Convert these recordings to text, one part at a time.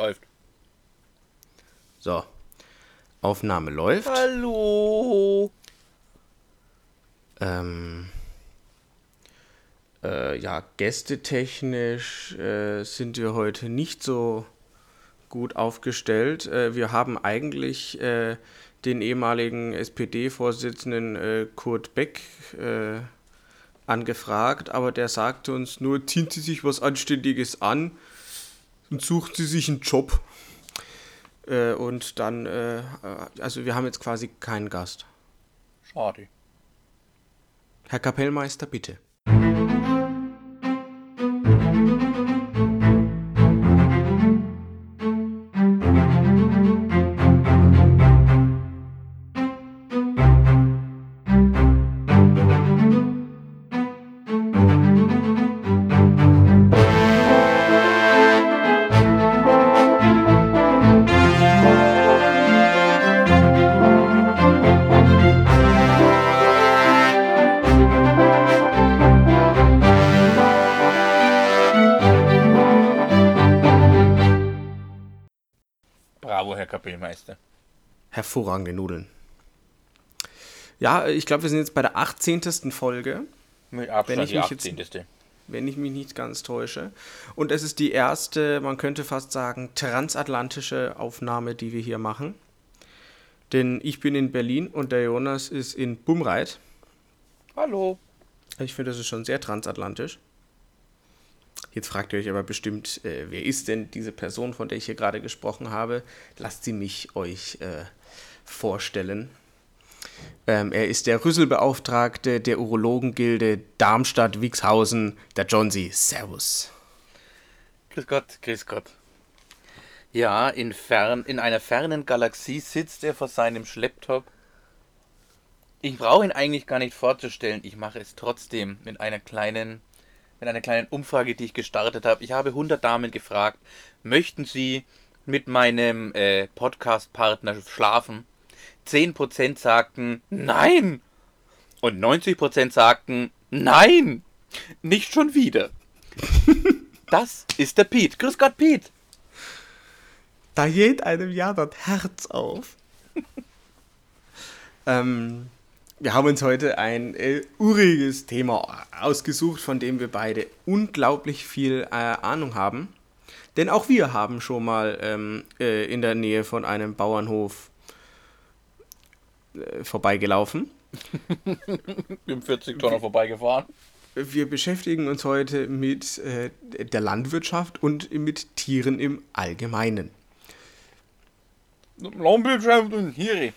Läuft. So. Aufnahme läuft. Hallo. Ähm, äh, ja, gästetechnisch äh, sind wir heute nicht so gut aufgestellt. Äh, wir haben eigentlich äh, den ehemaligen SPD-Vorsitzenden äh, Kurt Beck äh, angefragt, aber der sagte uns nur, ziehen Sie sich was Anständiges an und suchen Sie sich einen Job. Äh, und dann, äh, also wir haben jetzt quasi keinen Gast. Schade. Herr Kapellmeister, bitte. Hervorragende Nudeln. Ja, ich glaube, wir sind jetzt bei der 18. Folge, Mit Wenn Abstand ich die mich jetzt- 18. wenn ich mich nicht ganz täusche. Und es ist die erste, man könnte fast sagen, transatlantische Aufnahme, die wir hier machen. Denn ich bin in Berlin und der Jonas ist in Bumreit. Hallo. Ich finde, das ist schon sehr transatlantisch. Jetzt fragt ihr euch aber bestimmt, äh, wer ist denn diese Person, von der ich hier gerade gesprochen habe? Lasst sie mich euch äh, vorstellen. Ähm, er ist der Rüsselbeauftragte der Urologengilde Darmstadt-Wixhausen, der Johnsy. Servus. Grüß Gott, grüß Gott. Ja, in, fern, in einer fernen Galaxie sitzt er vor seinem Schlepptop. Ich brauche ihn eigentlich gar nicht vorzustellen. Ich mache es trotzdem mit einer kleinen, mit einer kleinen Umfrage, die ich gestartet habe. Ich habe 100 Damen gefragt, möchten sie mit meinem äh, Podcast-Partner schlafen? 10% sagten nein. Und 90% sagten nein. Nicht schon wieder. Das ist der Pete. Grüß Gott, Pete. Da geht einem ja das Herz auf. ähm, wir haben uns heute ein äh, uriges Thema ausgesucht, von dem wir beide unglaublich viel äh, Ahnung haben. Denn auch wir haben schon mal ähm, äh, in der Nähe von einem Bauernhof vorbeigelaufen. Im 40 Tonner vorbeigefahren. Wir beschäftigen uns heute mit äh, der Landwirtschaft und mit Tieren im Allgemeinen. Landwirtschaft und Tiere.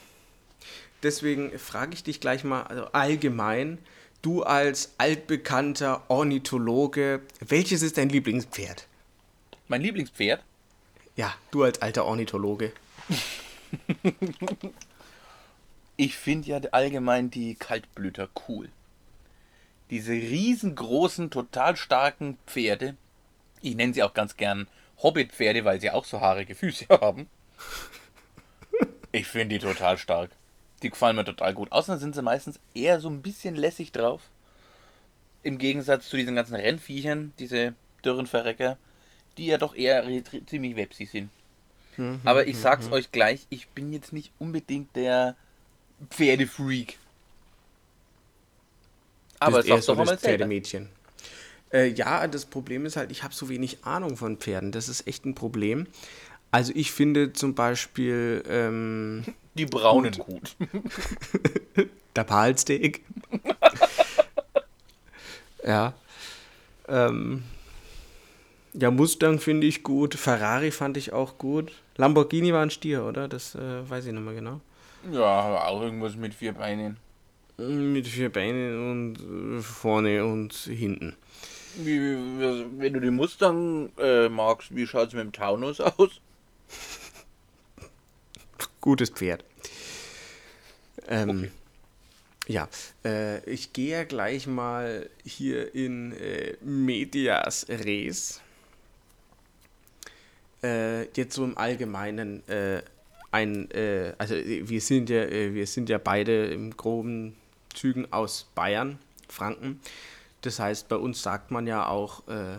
Deswegen frage ich dich gleich mal also allgemein, du als altbekannter Ornithologe, welches ist dein Lieblingspferd? Mein Lieblingspferd? Ja, du als alter Ornithologe. Ich finde ja allgemein die Kaltblüter cool. Diese riesengroßen, total starken Pferde. Ich nenne sie auch ganz gern Hobbitpferde, weil sie auch so haarige Füße haben. Ich finde die total stark. Die gefallen mir total gut. Außerdem sind sie meistens eher so ein bisschen lässig drauf. Im Gegensatz zu diesen ganzen Rennviechern, diese dürren Verrecker, die ja doch eher ziemlich websig sind. Aber ich sag's euch gleich, ich bin jetzt nicht unbedingt der Pferdefreak. Aber eher sag's doch so mal das selber. Pferdemädchen. Äh, ja, das Problem ist halt, ich habe so wenig Ahnung von Pferden. Das ist echt ein Problem. Also ich finde zum Beispiel ähm, Die braunen gut. der Palsteak. ja. Ähm, ja, Mustang finde ich gut. Ferrari fand ich auch gut. Lamborghini war ein Stier, oder? Das äh, weiß ich nicht mehr genau. Ja, aber auch irgendwas mit vier Beinen. Mit vier Beinen und äh, vorne und hinten. Wie, wie, wenn du die Mustang äh, magst, wie schaut's mit dem Taunus aus? Gutes Pferd. Ähm, Ja, äh, ich gehe ja gleich mal hier in äh, Medias Res. Äh, jetzt so im Allgemeinen äh, ein, äh, also äh, wir sind ja, äh, wir sind ja beide im groben Zügen aus Bayern, Franken. Das heißt, bei uns sagt man ja auch äh,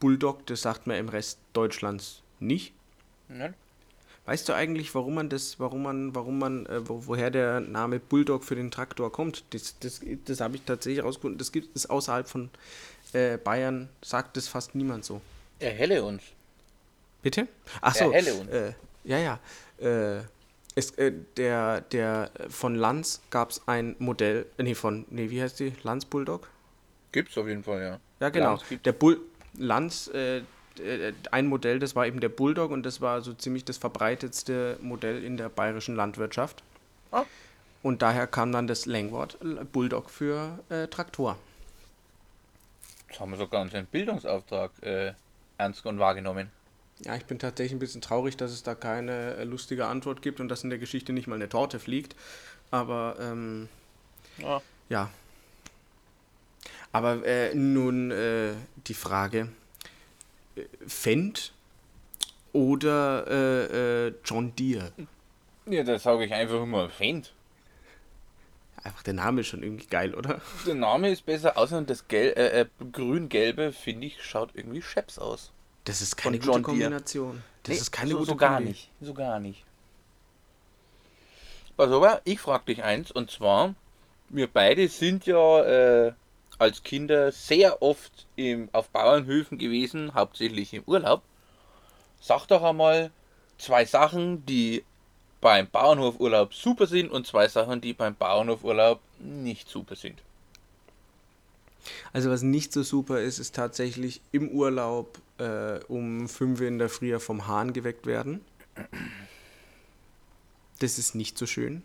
Bulldog, das sagt man im Rest Deutschlands nicht. Ne? Weißt du eigentlich, warum man das, warum man, warum man, äh, wo, woher der Name Bulldog für den Traktor kommt? Das, das, das habe ich tatsächlich rausgefunden. Das gibt es außerhalb von äh, Bayern, sagt das fast niemand so. Erhelle uns. Bitte? Ach so. Erhelle uns. Äh, ja, ja. Äh, es, äh, der, der von Lanz gab es ein Modell, äh, nee, von, nee, wie heißt die? Lanz Bulldog? Gibt's auf jeden Fall, ja. Ja, genau. Lanz. Der Bull Lanz, äh, äh, ein Modell, das war eben der Bulldog und das war so ziemlich das verbreitetste Modell in der bayerischen Landwirtschaft. Ah. Und daher kam dann das Längwort Bulldog für äh, Traktor. Jetzt haben wir sogar unseren Bildungsauftrag äh, ernst und wahrgenommen. Ja, ich bin tatsächlich ein bisschen traurig, dass es da keine äh, lustige Antwort gibt und dass in der Geschichte nicht mal eine Torte fliegt. Aber ähm, Ja. ja. Aber äh, nun äh, die Frage: äh, Fendt oder äh, äh, John Deere? Ja, da sage ich einfach immer Fendt. Einfach der Name ist schon irgendwie geil, oder? Der Name ist besser, außer das Gel äh, äh, grün-gelbe, finde ich, schaut irgendwie scheps aus. Das ist keine gute. Kombination. Das Nee, ist keine so, gute so gar Kombi. nicht. So gar nicht. Pass auf, ich frage dich eins, und zwar, wir beide sind ja äh, als Kinder sehr oft im, auf Bauernhöfen gewesen, hauptsächlich im Urlaub. Sag doch einmal zwei Sachen, die beim Bauernhofurlaub super sind und zwei Sachen, die beim Bauernhofurlaub nicht super sind. Also was nicht so super ist, ist tatsächlich im Urlaub äh, um 5 Uhr in der Früh vom Hahn geweckt werden. Das ist nicht so schön.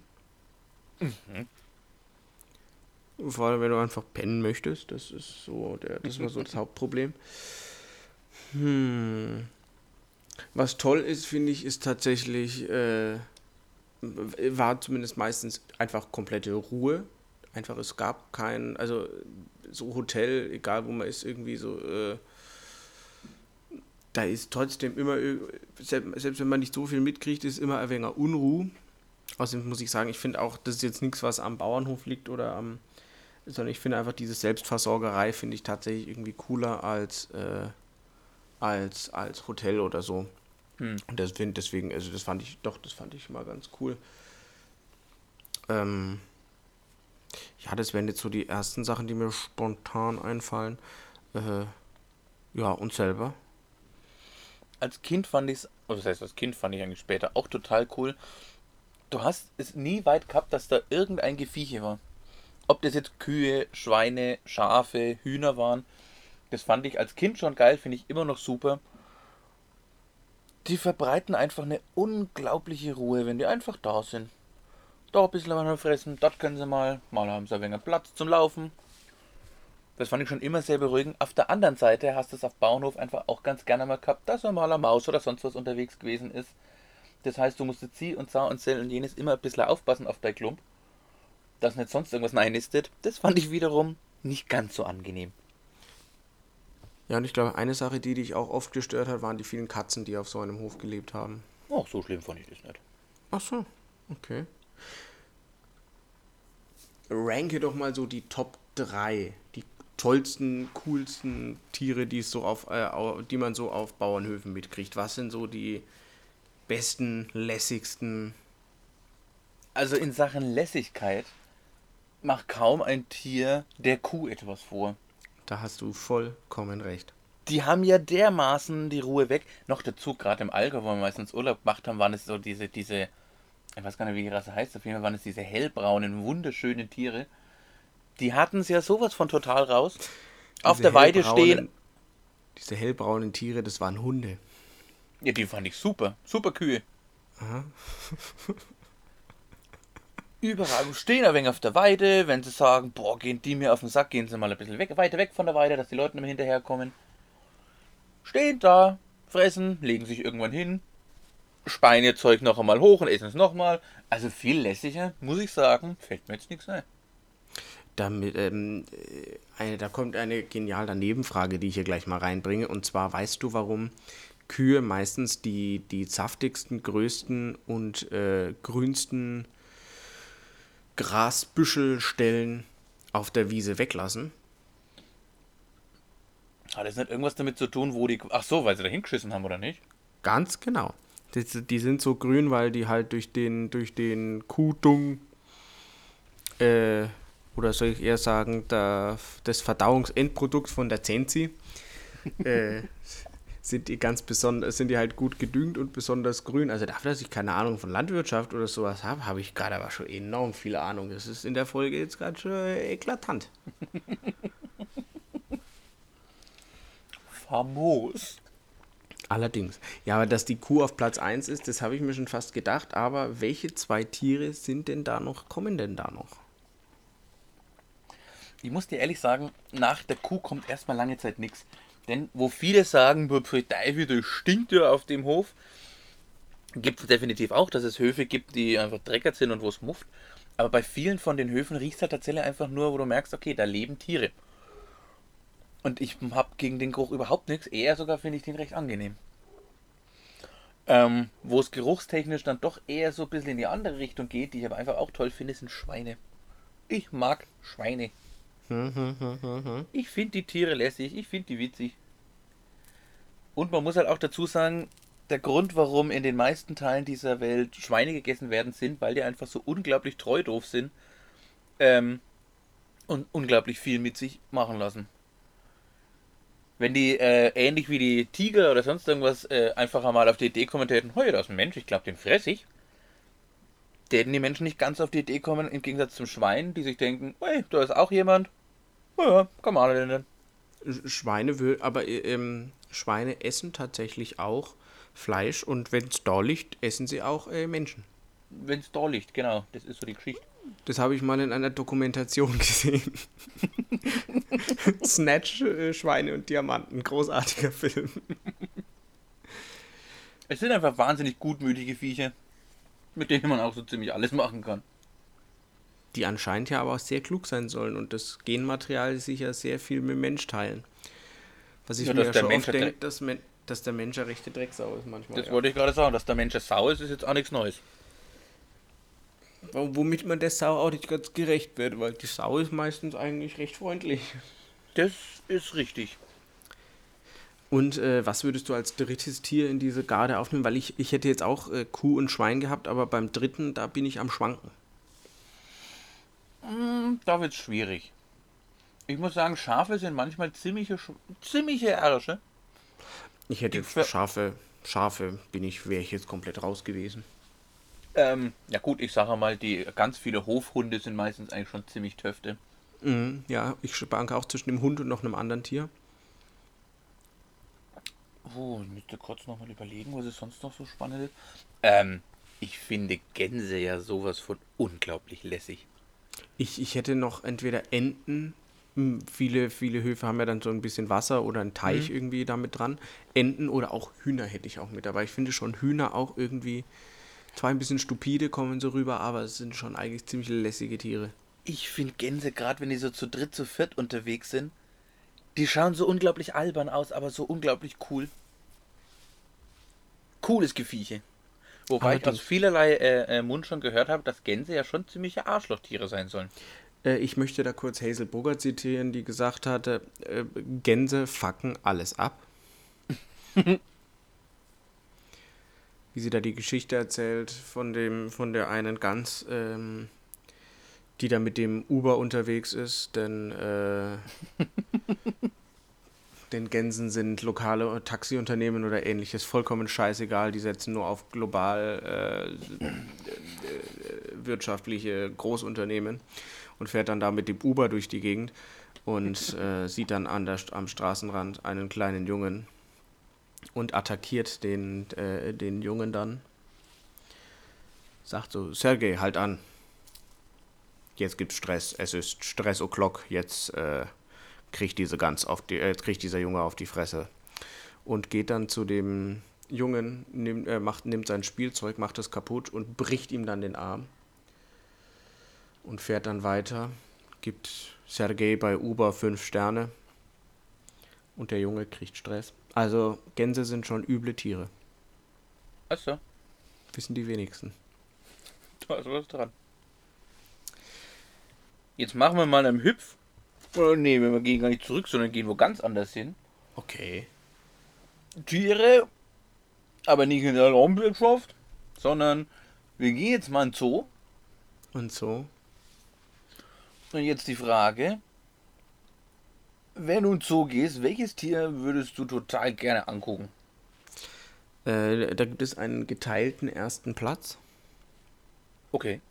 Vor allem, wenn du einfach pennen möchtest. Das ist so, der, das war so das Hauptproblem. Hm. Was toll ist, finde ich, ist tatsächlich, äh, war zumindest meistens einfach komplette Ruhe. Einfach, es gab kein, also so Hotel, egal wo man ist, irgendwie so, äh, da ist trotzdem immer, selbst wenn man nicht so viel mitkriegt, ist immer ein wenig Unruhe. Außerdem muss ich sagen, ich finde auch, das ist jetzt nichts, was am Bauernhof liegt oder am, sondern ich finde einfach diese Selbstversorgerei finde ich tatsächlich irgendwie cooler als, äh, als, als Hotel oder so. Hm. Und das find, deswegen, also das fand ich, doch, das fand ich mal ganz cool. Ähm, ja, das wären jetzt so die ersten Sachen, die mir spontan einfallen. Äh, ja, und selber. als Kind fand ich es, was heißt als Kind fand ich eigentlich später auch total cool. Du hast es nie weit gehabt, dass da irgendein Gefieche war. Ob das jetzt Kühe, Schweine, Schafe, Hühner waren, das fand ich als Kind schon geil, finde ich immer noch super. Die verbreiten einfach eine unglaubliche Ruhe, wenn die einfach da sind. Da ein bisschen mal fressen, dort können sie mal, mal haben sie ein wenig Platz zum Laufen. Das fand ich schon immer sehr beruhigend. Auf der anderen Seite hast du es auf Bauernhof einfach auch ganz gerne mal gehabt, dass mal eine Maus oder sonst was unterwegs gewesen ist. Das heißt, du musstest sie und Sau und Zell und jenes immer ein bisschen aufpassen auf dein Klump, dass nicht sonst irgendwas einnistet. Das fand ich wiederum nicht ganz so angenehm. Ja, und ich glaube, eine Sache, die dich auch oft gestört hat, waren die vielen Katzen, die auf so einem Hof gelebt haben. Ach, so schlimm fand ich das nicht. Ach so, okay. Ranke doch mal so die Top 3, die tollsten, coolsten Tiere, die es so auf, äh, die man so auf Bauernhöfen mitkriegt. Was sind so die besten, lässigsten? Also in Sachen Lässigkeit macht kaum ein Tier der Kuh etwas vor. Da hast du vollkommen recht. Die haben ja dermaßen die Ruhe weg. Noch dazu, gerade im Allgäu, wo wir meistens Urlaub gemacht haben, waren es so diese, diese, ich weiß gar nicht, wie die Rasse heißt, auf jeden Fall waren es diese hellbraunen, wunderschönen Tiere. Die hatten es ja sowas von total raus. Auf Diese der Weide stehen. Diese hellbraunen Tiere, das waren Hunde. Ja, die fand ich super. Super Kühe. Aha. Überall stehen ein wenig auf der Weide, wenn sie sagen, boah, gehen die mir auf den Sack, gehen sie mal ein bisschen weg, weiter weg von der Weide, dass die Leute nicht mehr hinterherkommen. Stehen da, fressen, legen sich irgendwann hin, speien ihr Zeug noch einmal hoch und essen es nochmal. Also viel lässiger, muss ich sagen, fällt mir jetzt nichts ein. Damit, ähm, äh, eine, da kommt eine geniale Nebenfrage, die ich hier gleich mal reinbringe. Und zwar, weißt du, warum Kühe meistens die, die saftigsten, größten und äh, grünsten Grasbüschelstellen auf der Wiese weglassen? Hat das nicht irgendwas damit zu tun, wo die. Ach so, weil sie da hingeschissen haben, oder nicht? Ganz genau. Das, die sind so grün, weil die halt durch den, durch den Kuhdung, äh, oder soll ich eher sagen, der, das Verdauungsendprodukt von der Zensi, äh, sind die ganz besonders, sind die halt gut gedüngt und besonders grün. Also dafür, dass ich keine Ahnung von Landwirtschaft oder sowas habe, habe ich gerade aber schon enorm viel Ahnung. Das ist in der Folge jetzt gerade schon eklatant. Famos. Allerdings. Ja, aber dass die Kuh auf Platz 1 ist, das habe ich mir schon fast gedacht. Aber welche zwei Tiere sind denn da noch, kommen denn da noch? Ich muss dir ehrlich sagen, nach der Kuh kommt erstmal lange Zeit nichts. Denn wo viele sagen, Teufel, das stinkt ja auf dem Hof, gibt es definitiv auch, dass es Höfe gibt, die einfach dreckert sind und wo es mufft. Aber bei vielen von den Höfen riecht es halt tatsächlich einfach nur, wo du merkst, okay, da leben Tiere. Und ich habe gegen den Geruch überhaupt nichts. Eher sogar finde ich den recht angenehm. Ähm, wo es geruchstechnisch dann doch eher so ein bisschen in die andere Richtung geht, die ich aber einfach auch toll finde, sind Schweine. Ich mag Schweine. ich finde die Tiere lässig, ich finde die witzig. Und man muss halt auch dazu sagen, der Grund, warum in den meisten Teilen dieser Welt Schweine gegessen werden, sind, weil die einfach so unglaublich treu doof sind ähm, und unglaublich viel mit sich machen lassen. Wenn die äh, ähnlich wie die Tiger oder sonst irgendwas äh, einfach einmal auf die Idee kommen hätten, hey, da ist ein Mensch, ich glaube, den fress ich, täten die Menschen nicht ganz auf die Idee kommen, im Gegensatz zum Schwein, die sich denken, hey, da ist auch jemand, ja, komm mal denn. Schweine will, aber äh, ähm, Schweine essen tatsächlich auch Fleisch und wenn es da liegt, essen sie auch äh, Menschen. Wenn es da liegt, genau, das ist so die Geschichte. Das habe ich mal in einer Dokumentation gesehen. Snatch, äh, Schweine und Diamanten, großartiger Film. Es sind einfach wahnsinnig gutmütige Viecher, mit denen man auch so ziemlich alles machen kann. Die anscheinend ja aber auch sehr klug sein sollen und das Genmaterial sich ja sehr viel mit dem Mensch teilen. Was ich ja, mir ja schon oft denke, dass, dass, der Mensch eine rechte Drecksau ist manchmal. Das ja. wollte ich gerade sagen, dass der Mensch eine Sau ist, ist jetzt auch nichts Neues. Womit man der Sau auch nicht ganz gerecht wird, weil die Sau ist meistens eigentlich recht freundlich. Das ist richtig. Und äh, was würdest du als drittes Tier in diese Garde aufnehmen? Weil ich, ich hätte jetzt auch äh, Kuh und Schwein gehabt, aber beim dritten, da bin ich am Schwanken. Mm, da wird es schwierig. Ich muss sagen, Schafe sind manchmal ziemliche, ziemliche Ärsche. Ich hätte jetzt Schafe, Schafe bin ich, wäre ich jetzt komplett raus gewesen. Ähm, ja gut, ich sage mal, die ganz viele Hofhunde sind meistens eigentlich schon ziemlich Töfte. Mhm, ja, ich schwanke auch zwischen dem Hund und noch einem anderen Tier. Oh, ich müsste kurz nochmal überlegen, was es sonst noch so spannend ist. Ähm, ich finde Gänse ja sowas von unglaublich lässig. Ich, ich hätte noch entweder Enten, hm, viele, viele Höfe haben ja dann so ein bisschen Wasser oder einen Teich mhm. irgendwie damit dran. Enten oder auch Hühner hätte ich auch mit dabei. Ich finde schon Hühner auch irgendwie zwar ein bisschen stupide kommen so rüber, aber es sind schon eigentlich ziemlich lässige Tiere. Ich finde Gänse, gerade wenn die so zu dritt, zu viert unterwegs sind, die schauen so unglaublich albern aus, aber so unglaublich cool. Cooles Gevieche. Wobei Allerdings. ich aus vielerlei äh, äh, Mund schon gehört habe, dass Gänse ja schon ziemliche Arschlochtiere sein sollen. Äh, ich möchte da kurz Hazel Burger zitieren, die gesagt hatte, äh, Gänse fucken alles ab. wie sie da die Geschichte erzählt von dem, von der einen Gans, ähm, die da mit dem Uber unterwegs ist, denn äh, den Gänsen sind lokale Taxiunternehmen oder ähnliches vollkommen scheißegal, die setzen nur auf global äh, wirtschaftliche Großunternehmen und fährt dann da mit dem Uber durch die Gegend und äh, sieht dann an der, am Straßenrand einen kleinen Jungen, und attackiert den, äh, den Jungen dann. Sagt so, Sergei, halt an. Jetzt gibt's Stress. Es ist Stress o'clock. Jetzt äh, kriegt diese Gans auf die, äh, kriegt dieser Junge auf die Fresse. Und geht dann zu dem Jungen, nimmt, äh, macht, nimmt sein Spielzeug, macht es kaputt und bricht ihm dann den Arm. Und fährt dann weiter. Gibt Sergei bei Uber fünf Sterne. Und der Junge kriegt Stress. Also Gänse sind schon üble Tiere. Achso. Wissen die wenigsten. Da ist was dran. Jetzt machen wir mal einen Hüpf. Oh nee, wir gehen gar nicht zurück, sondern gehen wo ganz anders hin. Okay. Tiere Aber nicht in der Raumwirtschaft, sondern wir gehen jetzt mal in den Zoo. Und so. Und jetzt die Frage, wenn du in den Zoo gehst, welches Tier würdest du total gerne angucken? Äh, da gibt es einen geteilten ersten Platz. Okay.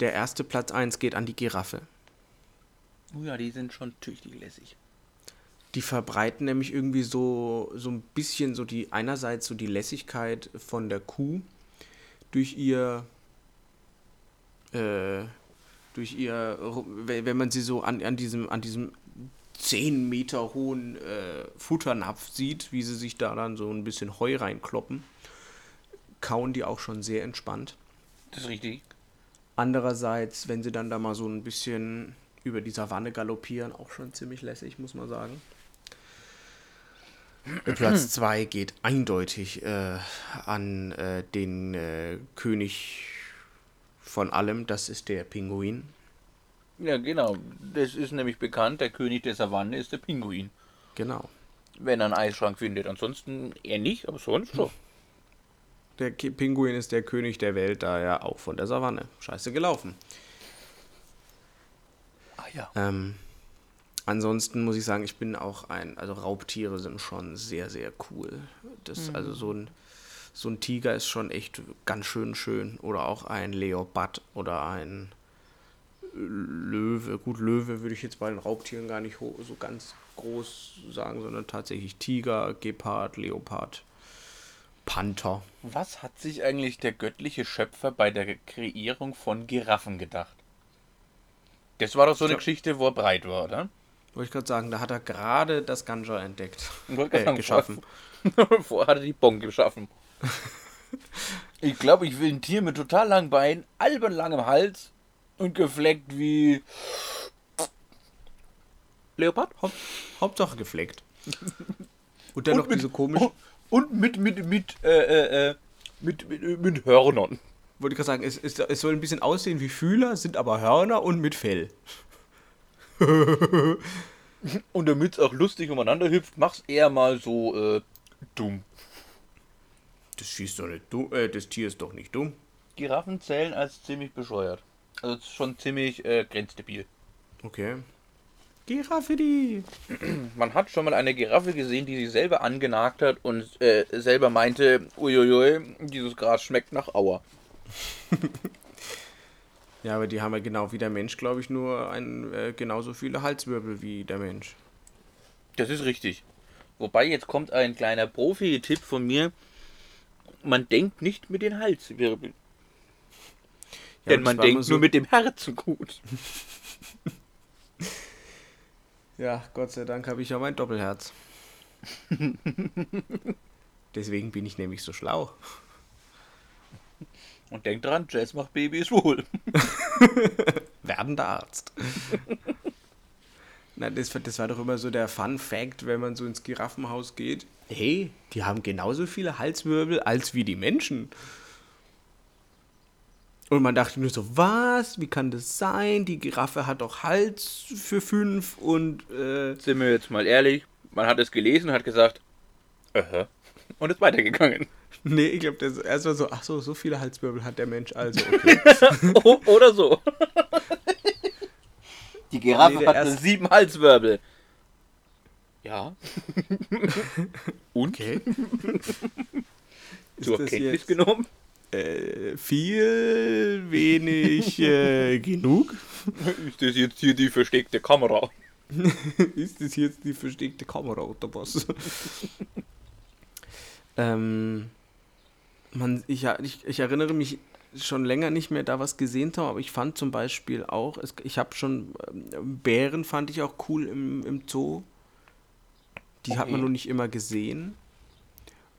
Der erste Platz 1 geht an die Giraffe. Oh ja, die sind schon tüchtig lässig. Die verbreiten nämlich irgendwie so, so ein bisschen so die, einerseits so die Lässigkeit von der Kuh durch ihr, äh, durch ihr, wenn wenn man sie so an, an diesem, an diesem 10 Meter hohen äh, Futternapf sieht, wie sie sich da dann so ein bisschen Heu reinkloppen, kauen die auch schon sehr entspannt. Das ist richtig. Andererseits, wenn sie dann da mal so ein bisschen über die Savanne galoppieren, auch schon ziemlich lässig, muss man sagen. Platz 2 geht eindeutig äh, an äh, den äh, König von allem, das ist der Pinguin. Ja, genau. Das ist nämlich bekannt, der König der Savanne ist der Pinguin. Genau. Wenn er einen Eisschrank findet. Ansonsten eher nicht, aber sonst schon. Der Pinguin ist der König der Welt, daher auch von der Savanne. Scheiße gelaufen. Ah ja. Ähm, ansonsten muss ich sagen, ich bin auch ein, also Raubtiere sind schon sehr, sehr cool. Das, Also so ein, so ein Tiger ist schon echt ganz schön schön. Oder auch ein Leopard oder ein Löwe. Gut, Löwe würde ich jetzt bei den Raubtieren gar nicht so ganz groß sagen, sondern tatsächlich Tiger, Gepard, Leopard, Panther. Was hat sich eigentlich der göttliche Schöpfer bei der Kreierung von Giraffen gedacht? Das war doch so eine glaub- Geschichte, wo er breit war, oder? Wollte ich gerade sagen, da hat er gerade das Ganja entdeckt. Äh, sagen, geschaffen. Vorher, vorher hat er die Bon geschaffen. Ich glaube, ich will ein Tier mit total langen Beinen, albern langem Hals und gefleckt wie Leopard. Haupt, Hauptsache gefleckt. Und dann noch mit, diese komisch, oh, und mit mit mit äh, äh, äh, mit, mit mit Hörnern. wollte ich gerade sagen, es, es, es soll ein bisschen aussehen wie Fühler, sind aber Hörner und mit Fell. Und damit es auch lustig umeinander hüpft, mach's eher mal so äh, dumm. Das schießt doch nicht dumm, äh, das Tier ist doch nicht dumm. Giraffen zählen als ziemlich bescheuert. Also es ist schon ziemlich äh, grenzdebil. Okay. Giraffe die. Man hat schon mal eine Giraffe gesehen, die sich selber angenagt hat und äh, selber meinte, uiuiui, dieses Gras schmeckt nach Auer. Ja, aber die haben ja genau wie der Mensch, glaube ich, nur ein, äh, genauso viele Halswirbel wie der Mensch. Das ist richtig. Wobei jetzt kommt ein kleiner Profi-Tipp von mir. Man denkt nicht mit den Halswirbeln. Ja, denn man denkt so- nur mit dem Herzen gut. Ja, Gott sei Dank habe ich ja mein Doppelherz. Deswegen bin ich nämlich so schlau. Und denkt dran, Jazz macht Babys wohl. Werdender Arzt. Na, das, das war doch immer so der Fun Fact, wenn man so ins Giraffenhaus geht. Hey, die haben genauso viele Halswirbel als wie die Menschen. Und man dachte nur so, was? Wie kann das sein? Die Giraffe hat doch Hals für fünf und äh, Sind wir jetzt mal ehrlich, man hat es gelesen, hat gesagt, aha, und ist weitergegangen. nee, ich glaube, das erst mal so, ach so, so viele Halswirbel hat der Mensch also. Okay. O- Oder so. Die Giraffe Nee, der hat erst- sieben Halswirbel. Ja. Und? okay. Zur das Kenntnis jetzt- genommen? Äh, viel, wenig, äh, genug? Ist das jetzt hier die versteckte Kamera? Ist das jetzt die versteckte Kamera oder was? ähm, man, ich, ich, ich erinnere mich schon länger nicht mehr da was gesehen zu haben, aber ich fand zum Beispiel auch, es, ich habe schon, ähm, Bären fand ich auch cool im, im Zoo. Die hat man Okay. noch nicht immer gesehen.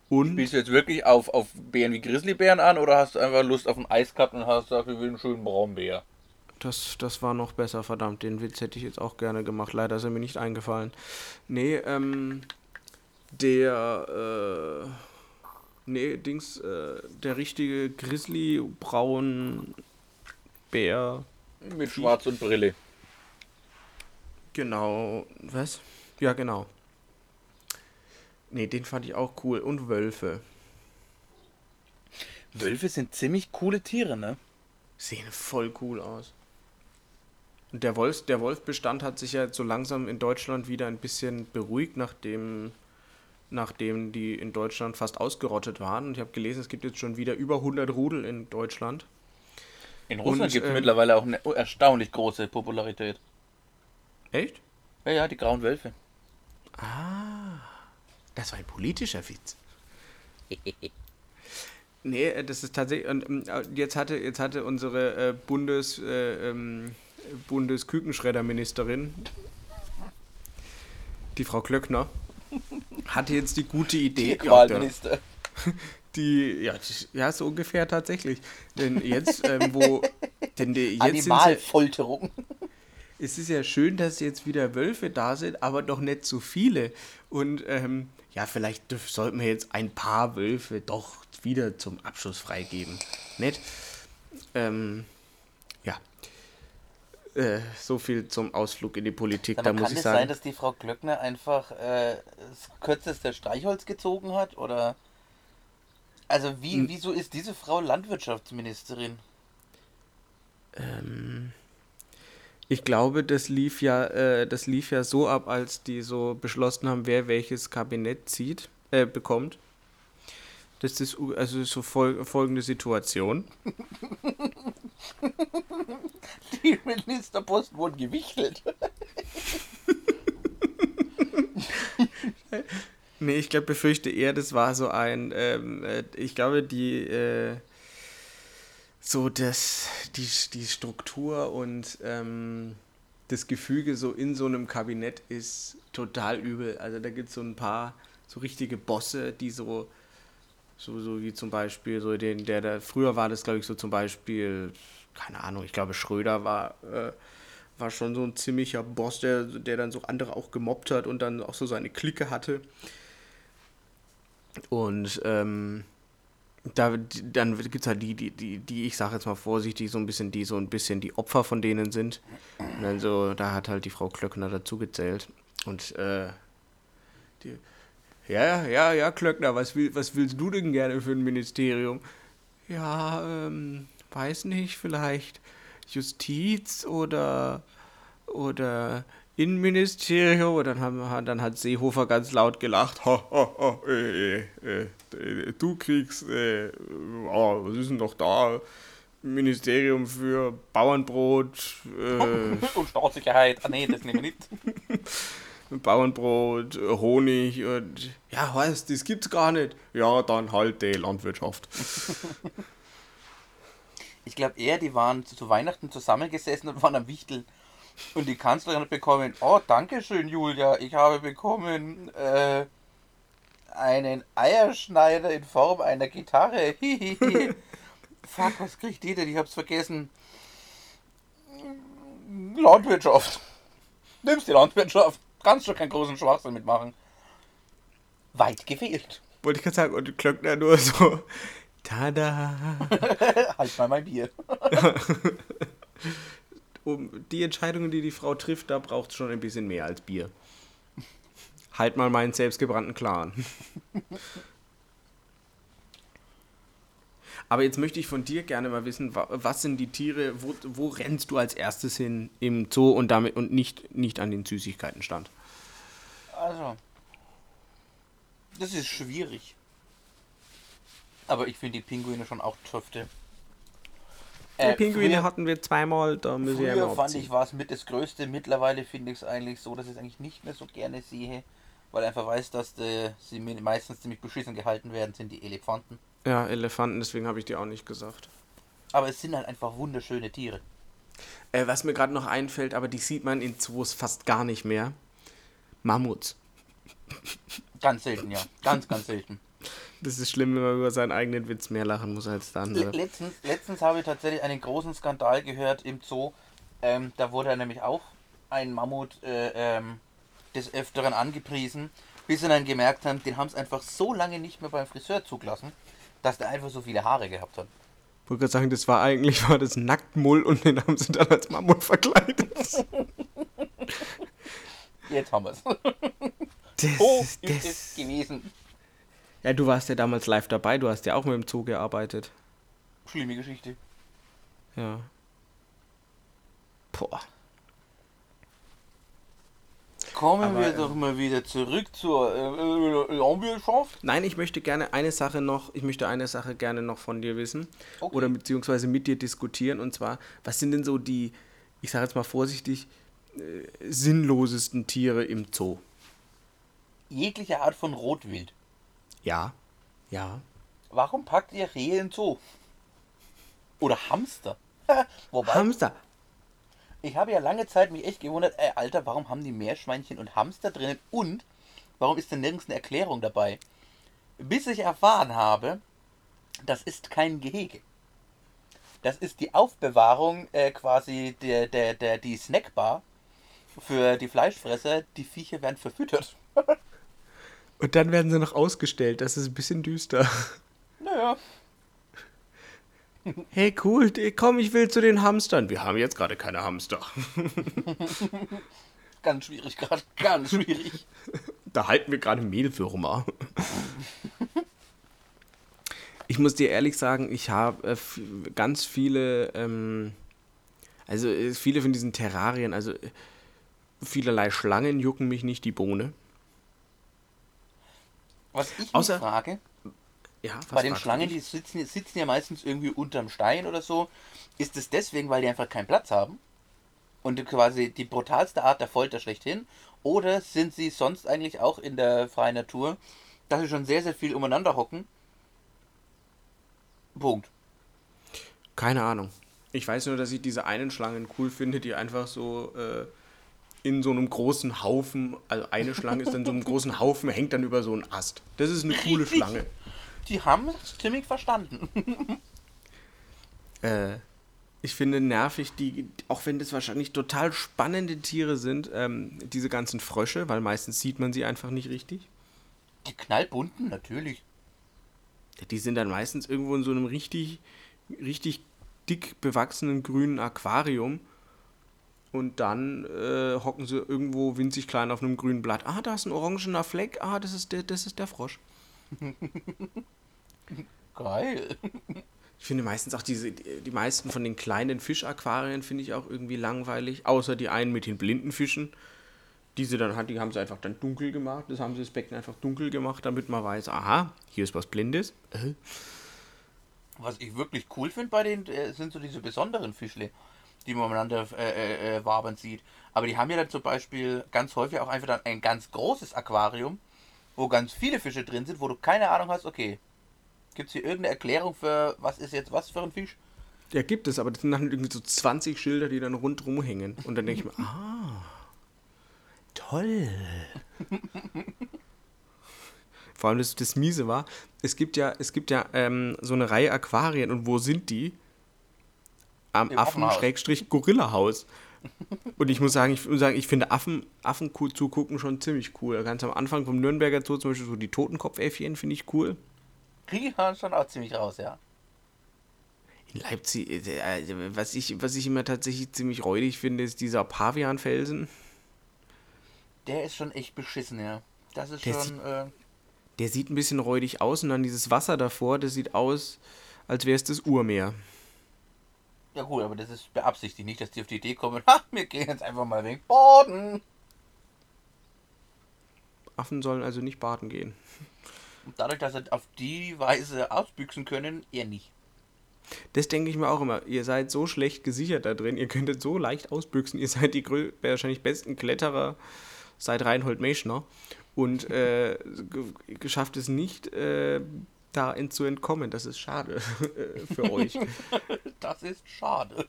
Und Spielst du jetzt wirklich auf, auf Bären wie Grizzlybären an oder hast du einfach Lust auf ein Eis gehabt und hast gesagt, wir will einen schönen Braunbär? Das, das war noch besser, verdammt. Den Witz hätte ich jetzt auch gerne gemacht. Leider ist er mir nicht eingefallen. Nee, ähm, der, äh, nee, Dings, äh, der richtige Grizzly braun Bär. Mit Schwarz und Brille. Genau, was? Ja, genau. Nee, den fand ich auch cool. Und Wölfe. Wölfe sind ziemlich coole Tiere, ne? Sehen voll cool aus. Und der, Wolf, der Wolfbestand hat sich ja so langsam in Deutschland wieder ein bisschen beruhigt, nachdem, nachdem die in Deutschland fast ausgerottet waren. Und ich habe gelesen, es gibt jetzt schon wieder über 100 Rudel in Deutschland. In Russland gibt es ähm, mittlerweile auch eine erstaunlich große Popularität. Echt? Ja, ja, die grauen Wölfe. Das war ein politischer Witz. Nee, äh, das ist tatsächlich. Und ähm, äh, jetzt hatte, jetzt hatte unsere äh, Bundes, äh, ähm, Bundeskükenschredderministerin, die Frau Klöckner, hatte jetzt die gute Idee. Ja, die, ja, die- ja, so ungefähr tatsächlich. Denn jetzt, ähm, wo. Denn die, jetzt ja, Animalfolterung. es ist ja schön, dass jetzt wieder Wölfe da sind, aber doch nicht so viele. Und ähm, ja, vielleicht sollten wir jetzt ein paar Wölfe doch wieder zum Abschuss freigeben. Nett? Ähm, ja. Äh, so viel zum Ausflug in die Politik, da muss kann ich es sagen. sein, dass die Frau Glöckner einfach äh, das kürzeste Streichholz gezogen hat? Oder. Also, wie, Hm. wieso ist diese Frau Landwirtschaftsministerin? Ich glaube, das lief ja, äh, das lief ja so ab, als die so beschlossen haben, wer welches Kabinett zieht, äh, bekommt. Das ist also so fol folgende Situation. Die Ministerposten wurden gewichtelt. Nee, ich glaube, befürchte eher, das war so ein, ähm, äh, ich glaube, die, äh, so das, die, die Struktur und ähm, das Gefüge so in so einem Kabinett ist total übel. Also da gibt es so ein paar so richtige Bosse, die so, so, so wie zum Beispiel, so den, der da, früher war das, glaube ich, so zum Beispiel, keine Ahnung, ich glaube, Schröder war, äh, war schon so ein ziemlicher Boss, der, der dann so andere auch gemobbt hat und dann auch so seine Clique hatte. Und ähm, da, dann gibt es halt die, die, die, die, ich sage jetzt mal vorsichtig, so ein bisschen, die so ein bisschen die Opfer von denen sind. Und dann da hat halt die Frau Klöckner dazu gezählt. Und äh, die, ja, ja, ja, Klöckner, was, will, was willst du denn gerne für ein Ministerium? Ja, ähm, weiß nicht, vielleicht Justiz oder, oder Innenministerium. Und dann, haben, dann hat Seehofer ganz laut gelacht. Ha, ha, ha, äh, äh, äh, du kriegst, äh, oh, was ist denn noch da? Ministerium für Bauernbrot, äh, Und Staatssicherheit. Ah, nee, das nehmen wir nicht. Bauernbrot, Honig und ja, heißt, das gibt's gar nicht. Ja, dann halt die Landwirtschaft. Ich glaube eher, die waren zu, zu Weihnachten zusammengesessen und waren am Wichteln. Und die Kanzlerin hat bekommen, oh, danke schön, Julia, ich habe bekommen äh, einen Eierschneider in Form einer Gitarre. Fuck, was kriegt die denn? Ich hab's vergessen. Landwirtschaft. Nimmst die Landwirtschaft. Kannst schon keinen großen Schwachsinn mitmachen. Weit gefehlt. Wollte ich gerade sagen, und Klöckner nur so, tada. halt mal mein Bier. Um die Entscheidungen, die die Frau trifft, da braucht es schon ein bisschen mehr als Bier. Halt mal meinen selbstgebrannten Clan. Aber jetzt möchte ich von dir gerne mal wissen, wa- was sind die Tiere, wo, wo rennst du als erstes hin im Zoo und damit und nicht, nicht an den Süßigkeitenstand? Also, das ist schwierig. Aber ich finde die Pinguine schon auch Töfte. Die Pinguine früher, hatten wir zweimal, da müssen wir früher immer fand abziehen. ich, war es mit das Größte. Mittlerweile finde ich es eigentlich so, dass ich es eigentlich nicht mehr so gerne sehe. Weil ich einfach weiß, dass die, sie meistens ziemlich beschissen gehalten werden, sind die Elefanten. Ja, Elefanten, deswegen habe ich dir auch nicht gesagt. Aber es sind halt einfach wunderschöne Tiere. Äh, was mir gerade noch einfällt, aber die sieht man in Zoos fast gar nicht mehr. Mammuts. Ganz selten, ja. Ganz, ganz selten. Das ist schlimm, wenn man über seinen eigenen Witz mehr lachen muss als der andere. Letztens, letztens habe ich tatsächlich einen großen Skandal gehört im Zoo. Ähm, da wurde nämlich auch ein Mammut äh, ähm, des Öfteren angepriesen, bis sie dann gemerkt haben, den haben sie einfach so lange nicht mehr beim Friseur zugelassen, dass der einfach so viele Haare gehabt hat. Ich wollte gerade sagen, das war eigentlich war das Nacktmull und den haben sie dann als Mammut verkleidet. Das Jetzt haben wir es. So ist, ist es das, gewesen. Ja, du warst ja damals live dabei, du hast ja auch mit dem Zoo gearbeitet. Schlimme Geschichte. Ja. Boah. Kommen Aber, wir ähm, doch mal wieder zurück zur äh, äh, Landwirtschaft. Nein, ich möchte gerne eine Sache noch, ich möchte eine Sache gerne noch von dir wissen. Okay. Oder beziehungsweise mit dir diskutieren. Und zwar, was sind denn so die, ich sage jetzt mal vorsichtig, äh, sinnlosesten Tiere im Zoo? Jegliche Art von Rotwild. Ja. Ja. Warum packt ihr Rehe in Zoo? Oder Hamster? Wobei, Hamster. ich habe ja lange Zeit mich echt gewundert, ey, Alter, warum haben die Meerschweinchen und Hamster drinnen und warum ist denn nirgends eine Erklärung dabei? Bis ich erfahren habe, das ist kein Gehege. Das ist die Aufbewahrung äh, quasi der, der, der, die Snackbar für die Fleischfresser. Die Viecher werden verfüttert. Und dann werden sie noch ausgestellt. Das ist ein bisschen düster. Naja, Hey, cool, komm, ich will zu den Hamstern. Wir haben jetzt gerade keine Hamster. ganz schwierig gerade, ganz schwierig. Da halten wir gerade Mehlwürmer. Ich muss dir ehrlich sagen, ich habe äh, ganz viele, ähm, also äh, viele von diesen Terrarien, also äh, vielerlei Schlangen jucken mich nicht die Bohne. Was ich Außer- mich frage, Ja, bei den Schlangen, die sitzen, sitzen ja meistens irgendwie unterm Stein oder so. Ist es deswegen, weil die einfach keinen Platz haben? Und quasi die brutalste Art der Folter schlechthin? Oder sind sie sonst eigentlich auch in der freien Natur, dass sie schon sehr, sehr viel umeinander hocken? Punkt. Keine Ahnung. Ich weiß nur, dass ich diese einen Schlangen cool finde, die einfach so äh, in so einem großen Haufen, also eine Schlange ist dann so einem großen Haufen, hängt dann über so einen Ast. Das ist eine coole Richtig. Schlange. Die haben es ziemlich verstanden. Äh, ich finde nervig, die, auch wenn das wahrscheinlich total spannende Tiere sind, ähm, diese ganzen Frösche, weil meistens sieht man sie einfach nicht richtig. Die knallbunten, natürlich. Die sind dann meistens irgendwo in so einem richtig, richtig dick bewachsenen grünen Aquarium. Und dann äh, hocken sie irgendwo winzig klein auf einem grünen Blatt. Ah, da ist ein orangener Fleck. Ah, das ist der, das ist der Frosch. Geil. Ich finde meistens auch diese, die meisten von den kleinen Fischaquarien finde ich auch irgendwie langweilig, außer die einen mit den blinden Fischen. Diese dann hat, die haben sie einfach dann dunkel gemacht. Das haben sie das Becken einfach dunkel gemacht, damit man weiß, aha, hier ist was Blindes. Äh. Was ich wirklich cool finde bei denen, äh, sind so diese besonderen Fischle, die man miteinander äh, äh, äh, wabern sieht. Aber die haben ja dann zum Beispiel ganz häufig auch einfach dann ein ganz großes Aquarium, wo ganz viele Fische drin sind, wo du keine Ahnung hast, okay, gibt es hier irgendeine Erklärung für, was ist jetzt was für ein Fisch? Ja, gibt es, aber das sind dann irgendwie so 20 Schilder, die dann rundrum hängen. Und dann denke ich mir, ah, toll. Vor allem das, das Miese war, es gibt ja, es gibt ja ähm, so eine Reihe Aquarien und wo sind die? Am. Affen-Gorilla-Haus. Und ich muss sagen, ich muss sagen, ich finde Affen, Affen cool zugucken schon ziemlich cool. Ganz am Anfang vom Nürnberger Zoo zum Beispiel so die Totenkopfäffchen finde ich cool. Die hauen schon auch ziemlich raus, ja. In Leipzig, äh, äh, was ich, was ich immer tatsächlich ziemlich räudig finde, ist dieser Pavianfelsen. Der ist schon echt beschissen, ja. Das ist Der schon, äh, Der sieht ein bisschen räudig aus und dann dieses Wasser davor, das sieht aus, als wäre es das Urmeer. Ja gut, aber das ist beabsichtigt nicht, dass die auf die Idee kommen, ha, wir gehen jetzt einfach mal wegen Boden. Affen sollen also nicht baden gehen. Und dadurch, dass sie auf die Weise ausbüchsen können, eher nicht. Das denke ich mir auch immer. Ihr seid so schlecht gesichert da drin, ihr könntet so leicht ausbüchsen. Ihr seid die wahrscheinlich besten Kletterer seit Reinhold Meschner und äh, ge- geschafft es nicht, äh, da zu entkommen. Das ist schade äh, für euch. Das ist schade.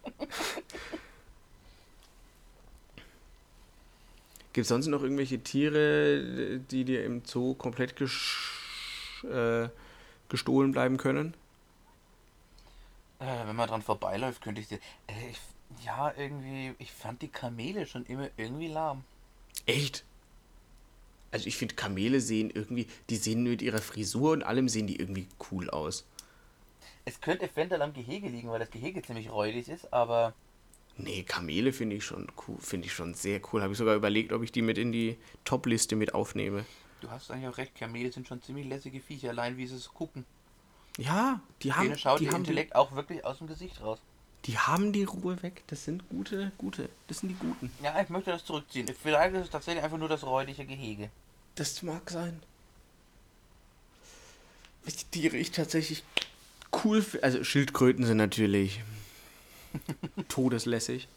Gibt es sonst noch irgendwelche Tiere, die dir im Zoo komplett äh, gestohlen bleiben können? Äh, wenn man dran vorbeiläuft, könnte ich dir. Äh, ich, ja, irgendwie. Ich fand die Kamele schon immer irgendwie lahm. Echt? Also ich finde, Kamele sehen irgendwie, die sehen mit ihrer Frisur und allem sehen die irgendwie cool aus. Es könnte eventuell am Gehege liegen, weil das Gehege ziemlich räudig ist, aber. Nee, Kamele finde ich schon cool, finde ich schon sehr cool. Habe ich sogar überlegt, ob ich die mit in die Top-Liste mit aufnehme. Du hast eigentlich auch recht, Kamele sind schon ziemlich lässige Viecher, allein wie sie es gucken. Ja, die haben, Denen schaut die, ihr haben die, Intellekt auch wirklich aus dem Gesicht raus. Die haben die Ruhe weg. Das sind gute, gute. Das sind die Guten. Ja, ich möchte das zurückziehen. Vielleicht ist es tatsächlich einfach nur das räudige Gehege. Das mag sein. Welche Tiere ich tatsächlich cool finde. Also Schildkröten sind natürlich todeslässig.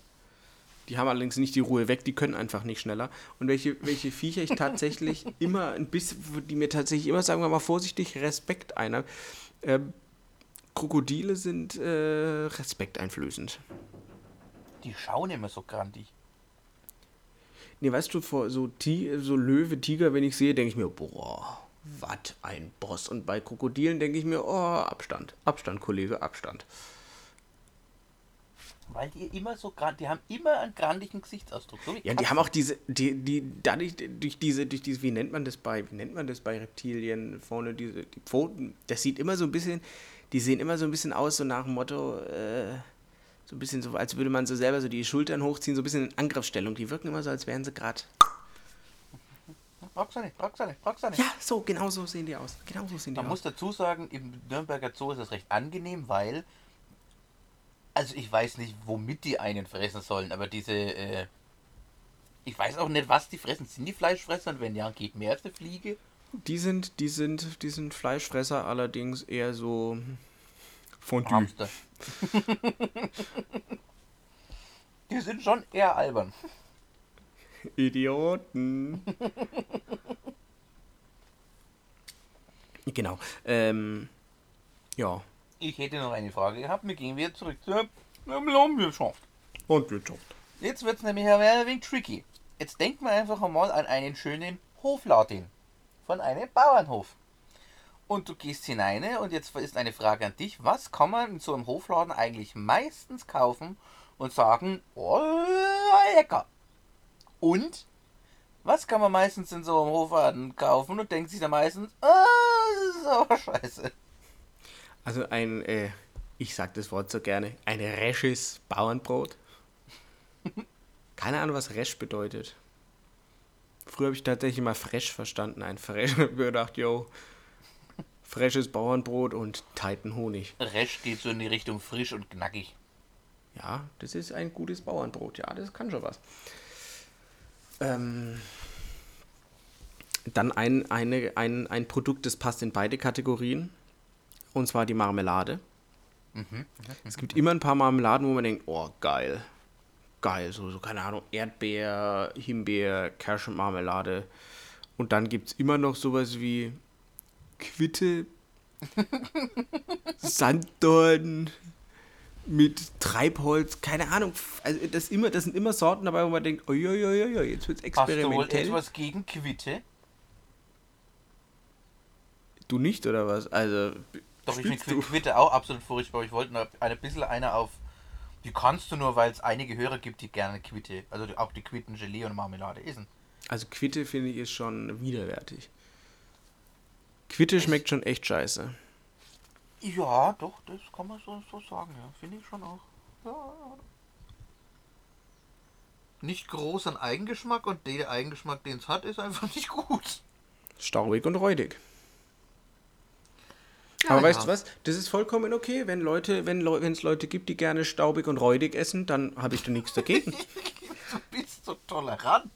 Die haben allerdings nicht die Ruhe weg, die können einfach nicht schneller. Und welche, welche Viecher ich tatsächlich immer ein bisschen, die mir tatsächlich immer, sagen wir mal vorsichtig, Respekt einer. Ähm, Krokodile sind äh, respekteinflößend. Die schauen immer so grantig. Nee, weißt du, vor so, Ti so Löwe, Tiger, wenn ich sehe, denke ich mir, boah, was ein Boss. Und bei Krokodilen denke ich mir, oh, Abstand, Abstand, Kollege, Abstand. Weil die immer so gran die haben immer einen grandigen Gesichtsausdruck. So Ja, die haben auch diese, die, die, dadurch, durch diese, durch diese, wie nennt man das bei, wie nennt man das bei Reptilien, vorne diese, die Pfoten, das sieht immer so ein bisschen, die sehen immer so ein bisschen aus, so nach dem Motto, äh, so ein bisschen so, als würde man so selber so die Schultern hochziehen, so ein bisschen in Angriffsstellung. Die wirken immer so, als wären sie gerade. Brauchst du nicht. Ja, so, genau so sehen die aus. Genau so sehen die Man aus. muss dazu sagen, im Nürnberger Zoo ist es recht angenehm, weil. Also ich weiß nicht, womit die einen fressen sollen, aber diese. Äh, ich weiß auch nicht, was die fressen. Sind die Fleischfresser? Und wenn ja, geht mehr als eine Fliege? Die sind, die sind, die sind Fleischfresser, allerdings eher so Fondue. Hamster. die sind schon eher albern. Idioten. genau. Ähm, ja. Ich hätte noch eine Frage gehabt. Wir gehen wieder zurück zur Landwirtschaft. Und Wirtschaft. Jetzt wird es nämlich ein wenig tricky. Jetzt denken wir einfach einmal an einen schönen Hofladen von einem Bauernhof. Und du gehst hinein und jetzt ist eine Frage an dich. Was kann man in so einem Hofladen eigentlich meistens kaufen und sagen, oh, lecker. Und was kann man meistens in so einem Hofladen kaufen und denkt sich dann meistens, oh, das ist aber scheiße. Also ein, äh, ich sag das Wort so gerne, ein resches Bauernbrot. Keine Ahnung, was resch bedeutet. Früher habe ich tatsächlich mal fresh verstanden. Ein fresh. Ich hab mir gedacht, yo, freshes Bauernbrot und Titan Honig. Resch geht so in die Richtung frisch und knackig. Ja, das ist ein gutes Bauernbrot. Ja, das kann schon was. Ähm, dann ein, eine, ein, ein Produkt, das passt in beide Kategorien. Und zwar die Marmelade. Es gibt immer ein paar Marmeladen, wo man denkt, oh, geil. Geil, so, so keine Ahnung, Erdbeer, Himbeer, Kirschmarmelade. Und dann gibt es immer noch sowas wie Quitte, Sanddorn, mit Treibholz, keine Ahnung. Also das, immer, das sind immer Sorten dabei, wo man denkt, uiuiuiui, jetzt wird's Hast du wohl experimentell. etwas gegen Quitte? Du nicht, oder was? Also, Doch, ich finde Quitte auch absolut furchtbar. Ich wollte nur ein bisschen eine auf. Wie kannst du nur, weil es einige Hörer gibt, die gerne Quitte, also die- auch die Quitten, Gelee und Marmelade essen. Also Quitte finde ich ist schon widerwärtig. Quitte schmeckt schon echt scheiße. Ja, doch, das kann man so, so sagen, ja. Finde ich schon auch. Ja. Nicht groß an Eigengeschmack und der Eigengeschmack, den es hat, ist einfach nicht gut. Staubig und räudig. Aber ja. weißt du was? Das ist vollkommen okay, wenn Leute, wenn wenn es Leute gibt, die gerne staubig und räudig essen, dann habe ich da nichts dagegen. Du bist so tolerant.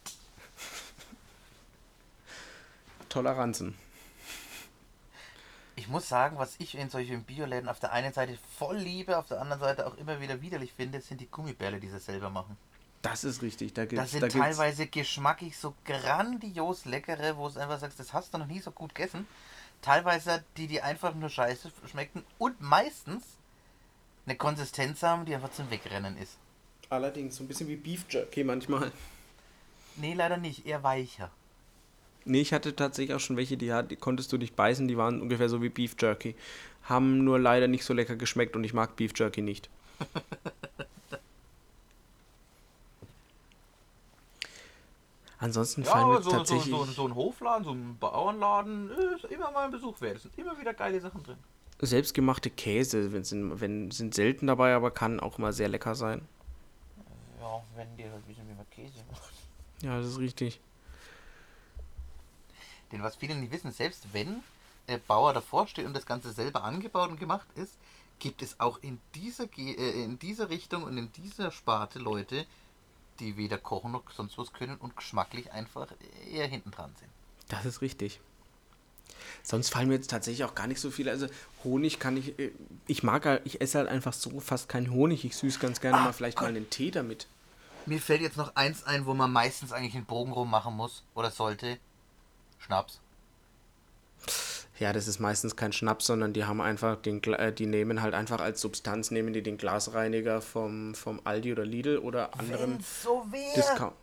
Toleranzen. Ich muss sagen, was ich in solchen Bioläden auf der einen Seite voll liebe, auf der anderen Seite auch immer wieder widerlich finde, sind die Gummibärle, die sie selber machen. Das ist richtig. Da Das gibt's, sind da gibt's, teilweise geschmacklich so grandios leckere, wo es einfach sagst, das hast du noch nie so gut gegessen. Teilweise die, die einfach nur scheiße schmecken und meistens eine Konsistenz haben, die einfach zum Wegrennen ist. allerdings so ein bisschen wie Beef Jerky manchmal. Nee, leider nicht, eher weicher. Nee, ich hatte tatsächlich auch schon welche, die, hat- die konntest du nicht beißen, die waren ungefähr so wie Beef Jerky. Haben nur leider nicht so lecker geschmeckt und ich mag Beef Jerky nicht. Ansonsten Ja, fallen mir so, so, tatsächlich. so, so ein Hofladen, so ein Bauernladen ist immer mal ein Besuch wert. Es sind immer wieder geile Sachen drin. Selbstgemachte Käse wenn, sind, wenn, sind selten dabei, aber kann auch mal sehr lecker sein. Ja, wenn die halt wissen, wie man Käse macht. Ja, das ist richtig. Denn was viele nicht wissen, selbst wenn der Bauer davor steht und das Ganze selber angebaut und gemacht ist, gibt es auch in dieser, Ge äh, in dieser Richtung und in dieser Sparte Leute, die weder kochen noch sonst was können und geschmacklich einfach eher hinten dran sind. Das ist richtig. Sonst fallen mir jetzt tatsächlich auch gar nicht so viele. Also Honig kann ich, äh, ich mag, halt- ich esse halt einfach so fast keinen Honig. Ich süße ganz gerne Ah, mal vielleicht mal einen Tee damit. Mir fällt jetzt noch eins ein, wo man meistens eigentlich einen Bogen rum machen muss oder sollte. Schnaps. Ja, das ist meistens kein Schnaps, sondern die haben einfach den, äh, die nehmen halt einfach als Substanz, nehmen die den Glasreiniger vom, vom Aldi oder Lidl oder anderen so. Discount.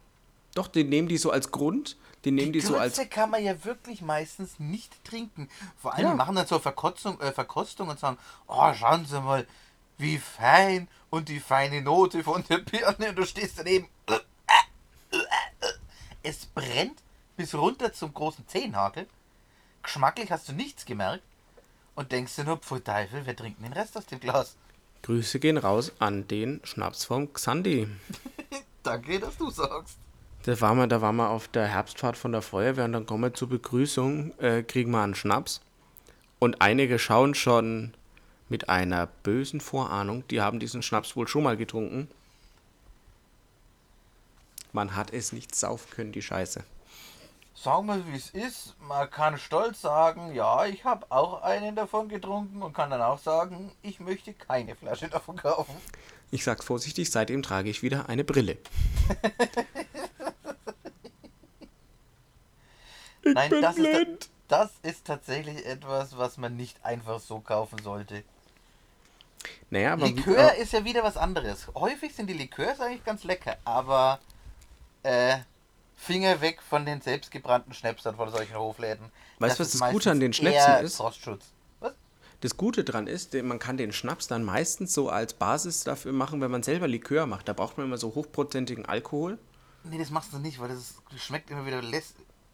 Doch, die nehmen die so als Grund, die nehmen die, Die so als kann man ja wirklich meistens nicht trinken. Vor allem, Ja. die machen dann so Verkostung, äh, Verkostung und sagen, oh, schauen Sie mal, wie fein und die feine Note von der Birne. Und du stehst daneben. Es brennt bis runter zum großen Zehenhagel. Geschmacklich hast du nichts gemerkt. Und denkst dir nur, pfui Teufel, wer trinkt denn den Rest aus dem Glas? Grüße gehen raus an den Schnaps vom Xandi. Danke, dass du sagst. Da waren wir, da waren wir auf der Herbstfahrt von der Feuerwehr und dann kommen wir zur Begrüßung, äh, kriegen wir einen Schnaps. Und einige schauen schon mit einer bösen Vorahnung, die haben diesen Schnaps wohl schon mal getrunken. Man hat es nicht saufen können, die Scheiße. Sagen wir, wie es ist. Man kann stolz sagen, ja, ich habe auch einen davon getrunken und kann dann auch sagen, ich möchte keine Flasche davon kaufen. Ich sag's vorsichtig, seitdem trage ich wieder eine Brille. ich Nein, bin das ist, blind. das ist tatsächlich etwas, was man nicht einfach so kaufen sollte. Naja, aber Likör ist ja wieder was anderes. Häufig sind die Likörs eigentlich ganz lecker, aber äh, Finger weg von den selbstgebrannten Schnäpsern von solchen Hofläden. Weißt du, was das Gute an den Schnäpsen ist? Frostschutz. Was? Das Gute dran ist, man kann den Schnaps dann meistens so als Basis dafür machen, wenn man selber Likör macht. Da braucht man immer so hochprozentigen Alkohol. Nee, das machst du nicht, weil das ist, schmeckt immer wieder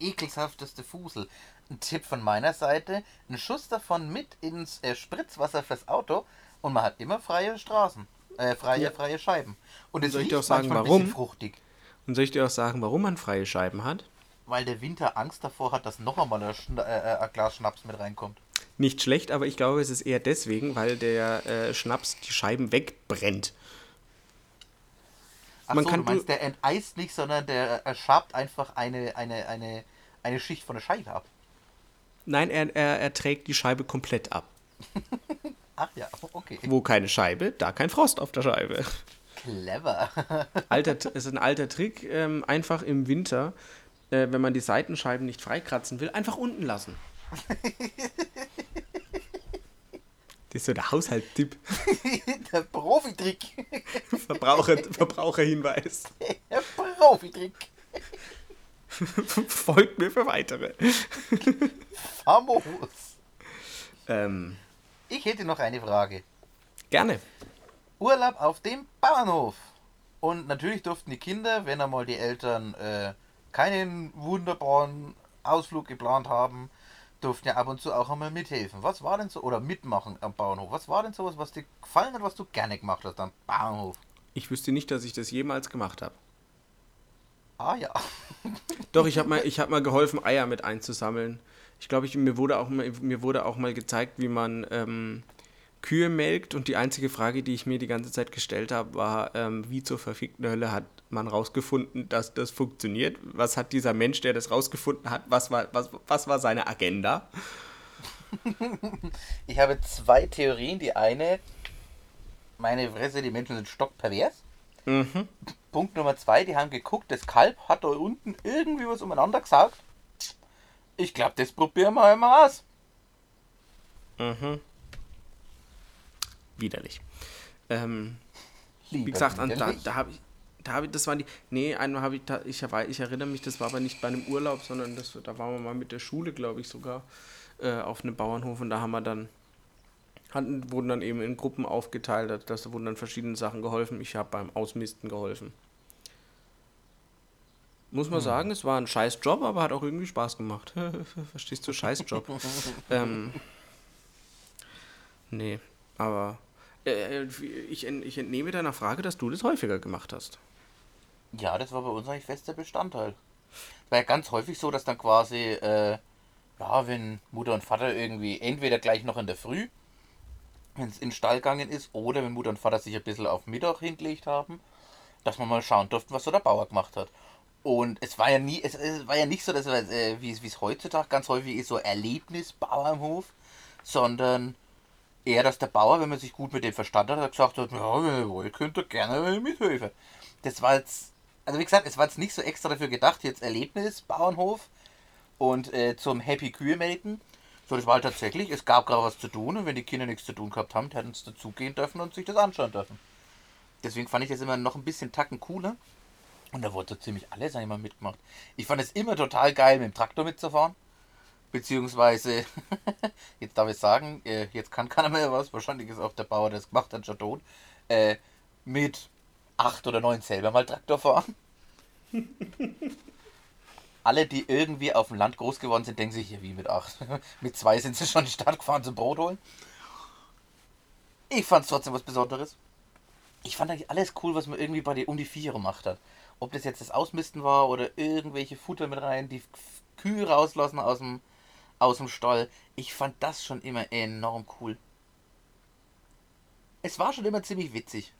ekelhafteste Fusel. Ein Tipp von meiner Seite, einen Schuss davon mit ins äh, Spritzwasser fürs Auto und man hat immer freie Straßen, äh, freie, Ja. freie Scheiben. Und es riecht auch sagen, manchmal ein warum? fruchtig, Und soll ich dir auch sagen, warum man freie Scheiben hat? weil der Winter Angst davor hat, dass noch einmal ein, Schna äh, ein Glas Schnaps mit reinkommt. Nicht schlecht, aber ich glaube, es ist eher deswegen, weil der äh, Schnaps die Scheiben wegbrennt. Ach Man so, kann du meinst, du- der enteist nicht, sondern der äh, schabt einfach eine, eine, eine, eine Schicht von der Scheibe ab. Nein, er, er, er trägt die Scheibe komplett ab. Ach ja, okay. Wo keine Scheibe, da kein Frost auf der Scheibe. Clever. Alter, ist ein alter Trick, ähm, einfach im Winter, äh, wenn man die Seitenscheiben nicht freikratzen will, einfach unten lassen. Das ist so der Haushaltstipp. der Profitrick. Verbraucher, Verbraucherhinweis. Der Profitrick. Folgt mir für weitere. Famos. Ähm, Ich hätte noch eine Frage. gerne. Urlaub auf dem Bauernhof. Und natürlich durften die Kinder, wenn einmal die Eltern äh, keinen wunderbaren Ausflug geplant haben, durften ja ab und zu auch einmal mithelfen. Was war denn so, oder mitmachen am Bauernhof? Was war denn sowas, was dir gefallen hat, was du gerne gemacht hast am Bauernhof? Ich wüsste nicht, dass ich das jemals gemacht habe. Ah ja. Doch, ich habe mal, ich hab mal geholfen, Eier mit einzusammeln. Ich glaube, ich, mir, wurde auch mal, mir wurde auch mal gezeigt, wie man ähm, Kühe melkt. Und die einzige Frage, die ich mir die ganze Zeit gestellt habe, war, ähm, wie zur verfickten Hölle hat man rausgefunden, dass das funktioniert? Was hat dieser Mensch, der das rausgefunden hat, was war, was, was war seine Agenda? Ich habe zwei Theorien. Die eine, meine Fresse, die Menschen sind stockpervers. Mhm. Punkt Nummer zwei, die haben geguckt, das Kalb hat da unten irgendwie was umeinander gesagt. Ich glaube, das probieren wir einmal aus. Mhm. Widerlich. Ähm, Wie gesagt, an, da, da habe ich, da habe ich, das waren die, nee, einmal habe ich, da, ich, war- ich erinnere mich, das war aber nicht bei einem Urlaub, sondern das, da waren wir mal mit der Schule, glaube ich, sogar äh, auf einem Bauernhof und da haben wir dann, hatten, wurden dann eben in Gruppen aufgeteilt, da- wurden dann verschiedene Sachen geholfen. Ich habe beim Ausmisten geholfen. Muss man sagen, es war ein scheiß Job, aber hat auch irgendwie Spaß gemacht. Verstehst du, scheiß Job. ähm, nee, aber äh, ich, ent- ich entnehme deiner Frage, dass du das häufiger gemacht hast. Ja, das war bei uns eigentlich fester Bestandteil. War ja ganz häufig so, dass dann quasi äh, ja, wenn Mutter und Vater irgendwie entweder gleich noch in der Früh, wenn es in den Stall gegangen ist, oder wenn Mutter und Vater sich ein bisschen auf Mittag hingelegt haben, dass man mal schauen durften, was so der Bauer gemacht hat. Und es war ja nie, es, es war ja nicht so, dass äh, wie es heutzutage ganz häufig ist, so Erlebnisbauer am Hof, sondern eher, dass der Bauer, wenn man sich gut mit dem verstanden hat, gesagt hat, ja, wenn ihr wollt, könnt ihr gerne mithelfen. Das war jetzt, also wie gesagt, es war jetzt nicht so extra dafür gedacht, jetzt Erlebnis, Bauernhof und äh, zum Happy Kühe melken. So, das war halt tatsächlich, es gab gerade was zu tun und wenn die Kinder nichts zu tun gehabt haben, hätten sie dazugehen dürfen und sich das anschauen dürfen. Deswegen fand ich das immer noch ein bisschen tacken cooler. Und da wurde so ziemlich alles einmal mitgemacht. Ich fand es immer total geil, mit dem Traktor mitzufahren. Beziehungsweise, jetzt darf ich sagen, äh, jetzt kann keiner mehr was. Wahrscheinlich ist auch der Bauer, der es gemacht hat, schon tot. Äh, mit acht oder neun selber mal Traktor fahren. Alle, die irgendwie auf dem Land groß geworden sind, denken sich hier wie mit acht. mit zwei sind sie schon in die Stadt gefahren zum Brot holen. Ich fand es trotzdem was Besonderes. Ich fand eigentlich alles cool, was man irgendwie bei dir um die Viere gemacht hat. Ob das jetzt das Ausmisten war oder irgendwelche Futter mit rein, die Kühe rauslassen aus dem, aus dem Stall. Ich fand das schon immer enorm cool. Es war schon immer ziemlich witzig.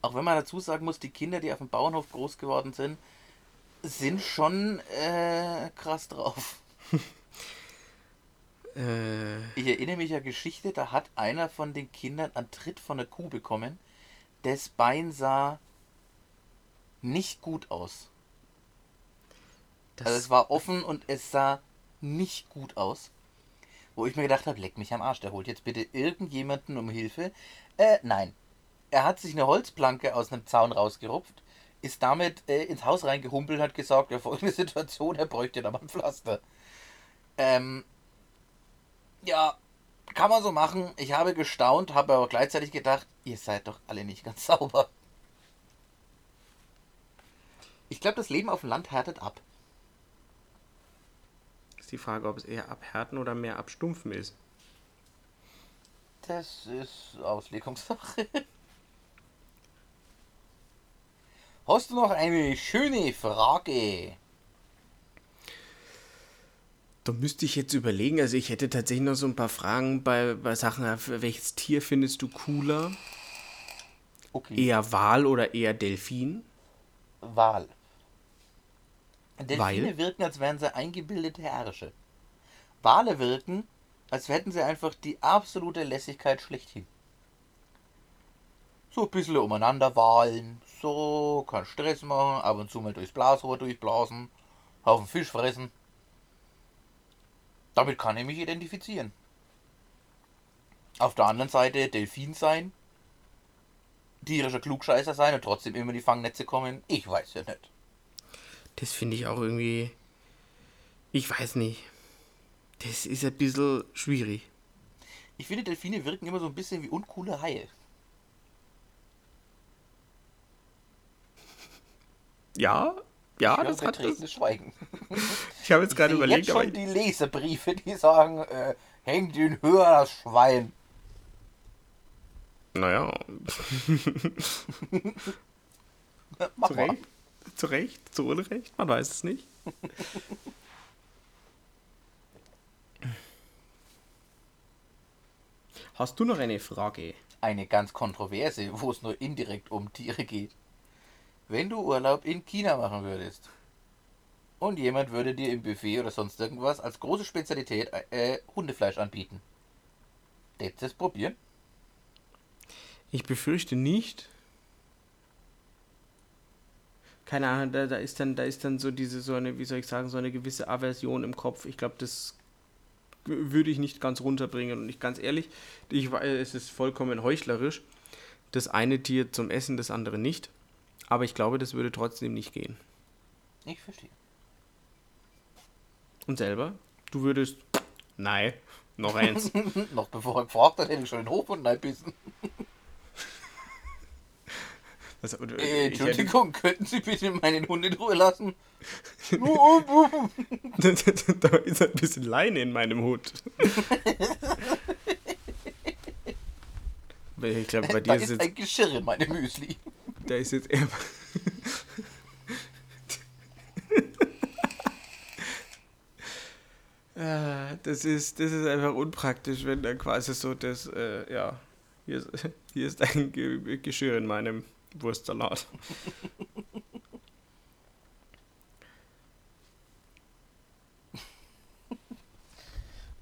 Auch wenn man dazu sagen muss, die Kinder, die auf dem Bauernhof groß geworden sind, sind schon äh, krass drauf. äh. Ich erinnere mich an Geschichte, da hat einer von den Kindern einen Tritt von der Kuh bekommen. Das Bein sah nicht gut aus. Das also es war offen und es sah nicht gut aus. Wo ich mir gedacht habe, leck mich am Arsch, der holt jetzt bitte irgendjemanden um Hilfe. Äh, nein. Er hat sich eine Holzplanke aus einem Zaun rausgerupft, ist damit äh, ins Haus reingehumpelt und hat gesagt, ja, folgende Situation, er bräuchte da mal ein Pflaster. Ähm, ja, kann man so machen. Ich habe gestaunt, habe aber gleichzeitig gedacht, ihr seid doch alle nicht ganz sauber. Ich glaube, das Leben auf dem Land härtet ab die Frage, ob es eher abhärten oder mehr abstumpfen ist. Das ist Auslegungssache. Hast du noch eine schöne Frage? Da müsste ich jetzt überlegen. Also ich hätte tatsächlich noch so ein paar Fragen bei, bei Sachen, welches Tier findest du cooler? Okay. Eher Wal oder eher Delfin? Wal. Delfine Weil? wirken, als wären sie eingebildete Herrsche. Wale wirken, als hätten sie einfach die absolute Lässigkeit schlechthin. So ein bisschen umeinander wahlen, so, kein Stress machen, ab und zu mal durchs Blasrohr durchblasen, Haufen Fisch fressen. Damit kann ich mich identifizieren. Auf der anderen Seite Delfin sein, tierischer Klugscheißer sein und trotzdem immer in die Fangnetze kommen, ich weiß ja nicht. Das finde ich auch irgendwie. Ich weiß nicht. Das ist ein bisschen schwierig. Ich finde, Delfine wirken immer so ein bisschen wie uncoole Haie. Ja, ja, ich das hat das. Schweigen. Ich habe jetzt gerade überlegt, jetzt schon die Leserbriefe, die sagen, äh, hängt ihn höher das Schwein. Naja. Mach Zu Recht. Zu Recht, zu Unrecht, man weiß es nicht. Hast du noch eine Frage? Eine ganz kontroverse, wo es nur indirekt um Tiere geht. Wenn du Urlaub in China machen würdest und jemand würde dir im Buffet oder sonst irgendwas als große Spezialität äh, Hundefleisch anbieten, würdest du es probieren? Ich befürchte nicht, keine Ahnung, da, da ist dann, da ist dann so diese, so eine, wie soll ich sagen, so eine gewisse Aversion im Kopf. Ich glaube, das würde ich nicht ganz runterbringen. Und nicht ganz ehrlich, ich weiß, es ist vollkommen heuchlerisch. Das eine Tier zum Essen, das andere nicht. Aber ich glaube, das würde trotzdem nicht gehen. Ich verstehe. Und selber? Du würdest. Nein, noch eins. noch bevor er ich schon den Hof und nein bissen. Also, äh, Entschuldigung, hätte... könnten Sie bitte meinen Hund in Ruhe lassen? da ist ein bisschen Leine in meinem Hut. ich glaube, bei dir da ist, jetzt... ein Geschirr in meinem Müsli. Da ist jetzt eher... Das ist, das ist einfach unpraktisch, wenn dann quasi so das, äh, ja, hier ist, hier ist ein Ge Geschirr in meinem Wurstsalat.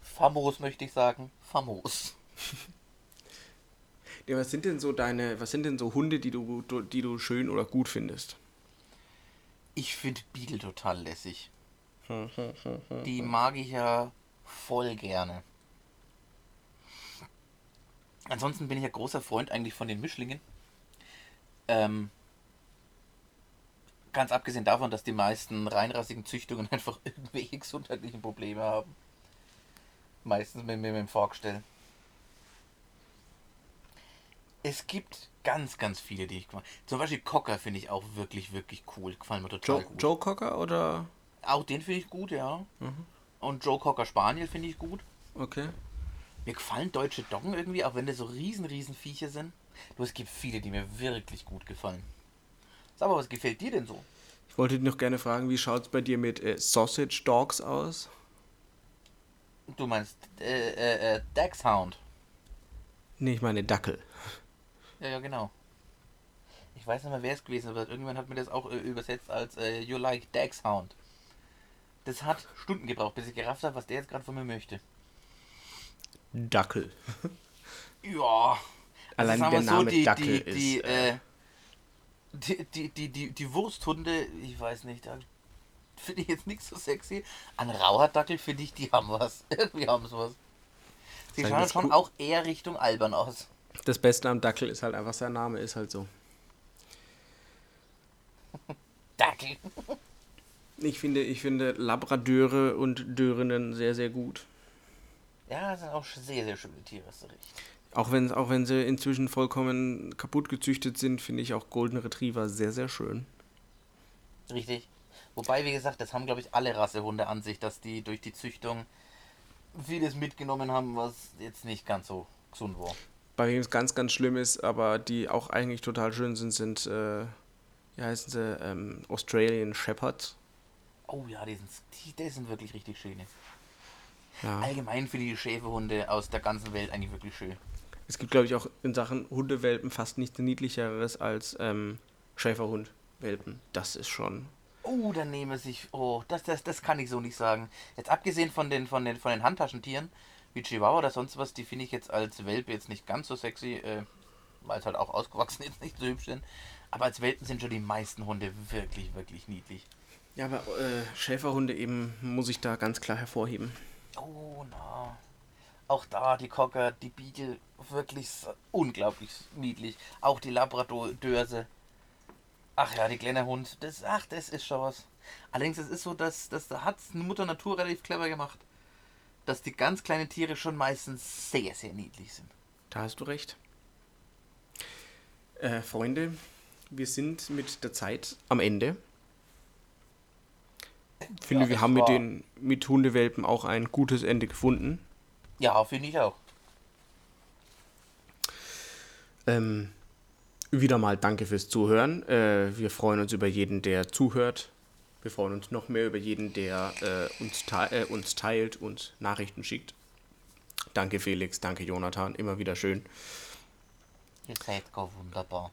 Famos möchte ich sagen. Famos. Ja, was sind denn so deine, was sind denn so Hunde, die du, die du schön oder gut findest? Ich finde Beagle total lässig. Die mag ich ja voll gerne. Ansonsten bin ich ja großer Freund eigentlich von den Mischlingen. Ähm, ganz abgesehen davon, dass die meisten reinrassigen Züchtungen einfach irgendwelche gesundheitlichen Probleme haben. Meistens mit, mit, mit dem Vorgestell. Es gibt ganz, ganz viele, die ich mag. Zum Beispiel Cocker finde ich auch wirklich, wirklich cool. Gefallen mir total Joe, gut. Joe Cocker oder? Auch den finde ich gut, ja. Mhm. Und Joe Cocker Spaniel finde ich gut. Okay. Mir gefallen deutsche Doggen irgendwie, auch wenn das so riesen, riesen Viecher sind. Du, es gibt viele, die mir wirklich gut gefallen. Sag mal, was gefällt dir denn so? Ich wollte dich noch gerne fragen, wie schaut es bei dir mit äh, Sausage Dogs aus? Du meinst äh, äh, äh, Dachshound. Nee, ich meine Dackel. Ja, ja, genau. Ich weiß nicht mehr, wer es gewesen ist, aber irgendwann hat mir das auch äh, übersetzt als äh, You like Dachshound. Das hat Stunden gebraucht, bis ich gerafft habe, was der jetzt gerade von mir möchte. Dackel. Ja. Allein sagen der Name die, Dackel die, ist. die, äh, äh, die, die, die, die, die Wursthunde, ich weiß nicht, da finde ich jetzt nicht so sexy. An Rauhardackel finde ich, die haben was. Irgendwie haben sie was. Sie schauen schon cool- auch eher Richtung albern aus. das Beste am Dackel ist halt einfach sein Name, ist halt so. Dackel. Ich finde, ich finde Labradeure und Dörinnen sehr, sehr gut. Ja, das sind auch sehr, sehr schöne Tiere, du recht. Auch wenn, auch wenn sie inzwischen vollkommen kaputt gezüchtet sind, finde ich auch Golden Retriever sehr, sehr schön. Richtig. Wobei, wie gesagt, das haben, glaube ich, alle Rassehunde an sich, dass die durch die Züchtung vieles mitgenommen haben, was jetzt nicht ganz so gesund war. Bei wem es ganz, ganz schlimm ist, aber die auch eigentlich total schön sind, sind, äh, wie heißen sie, ähm, Australian Shepherds. Oh ja, die sind, die, die sind wirklich richtig schöne. Ja. Allgemein finde ich die Schäferhunde aus der ganzen Welt eigentlich wirklich schön. Es gibt, glaube ich, auch in Sachen Hundewelpen fast nichts niedlicheres als ähm, Schäferhundwelpen. Das ist schon. Oh, dann nehme sich. Oh, das, das, das kann ich so nicht sagen. Jetzt abgesehen von den, von den, von den Handtaschentieren, wie Chihuahua oder sonst was, die finde ich jetzt als Welpe jetzt nicht ganz so sexy, äh, weil es halt auch ausgewachsen jetzt nicht so hübsch sind. Aber als Welpen sind schon die meisten Hunde wirklich, wirklich niedlich. Ja, aber äh, Schäferhunde eben muss ich da ganz klar hervorheben. Oh, na. Auch da die Cocker, die Beagle, wirklich unglaublich niedlich. Auch die Labrador-Dörse. Ach ja, die kleine Hund, das, ach, das ist schon was. Allerdings, es ist so, dass, dass da hat Mutter Natur relativ clever gemacht. Dass die ganz kleinen Tiere schon meistens sehr, sehr niedlich sind. Da hast du recht. Äh, Freunde, wir sind mit der Zeit am Ende. Ich finde, Ja, wir haben mit den mit Hundewelpen auch ein gutes Ende gefunden. Ja, finde ich auch. Ähm, wieder mal danke fürs Zuhören. Äh, wir freuen uns über jeden, der zuhört. Wir freuen uns noch mehr über jeden, der äh, uns, te äh, uns teilt und Nachrichten schickt. Danke Felix, danke Jonathan, immer wieder schön. Ihr seid gar wunderbar.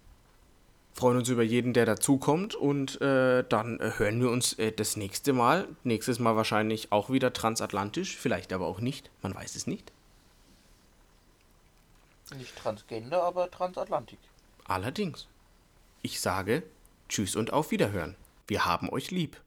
Freuen uns über jeden, der dazukommt und äh, dann äh, hören wir uns äh, das nächste Mal. Nächstes Mal wahrscheinlich auch wieder transatlantisch, vielleicht aber auch nicht. Man weiß es nicht. Nicht Transgender, aber Transatlantik. Allerdings. Ich sage Tschüss und auf Wiederhören. Wir haben euch lieb.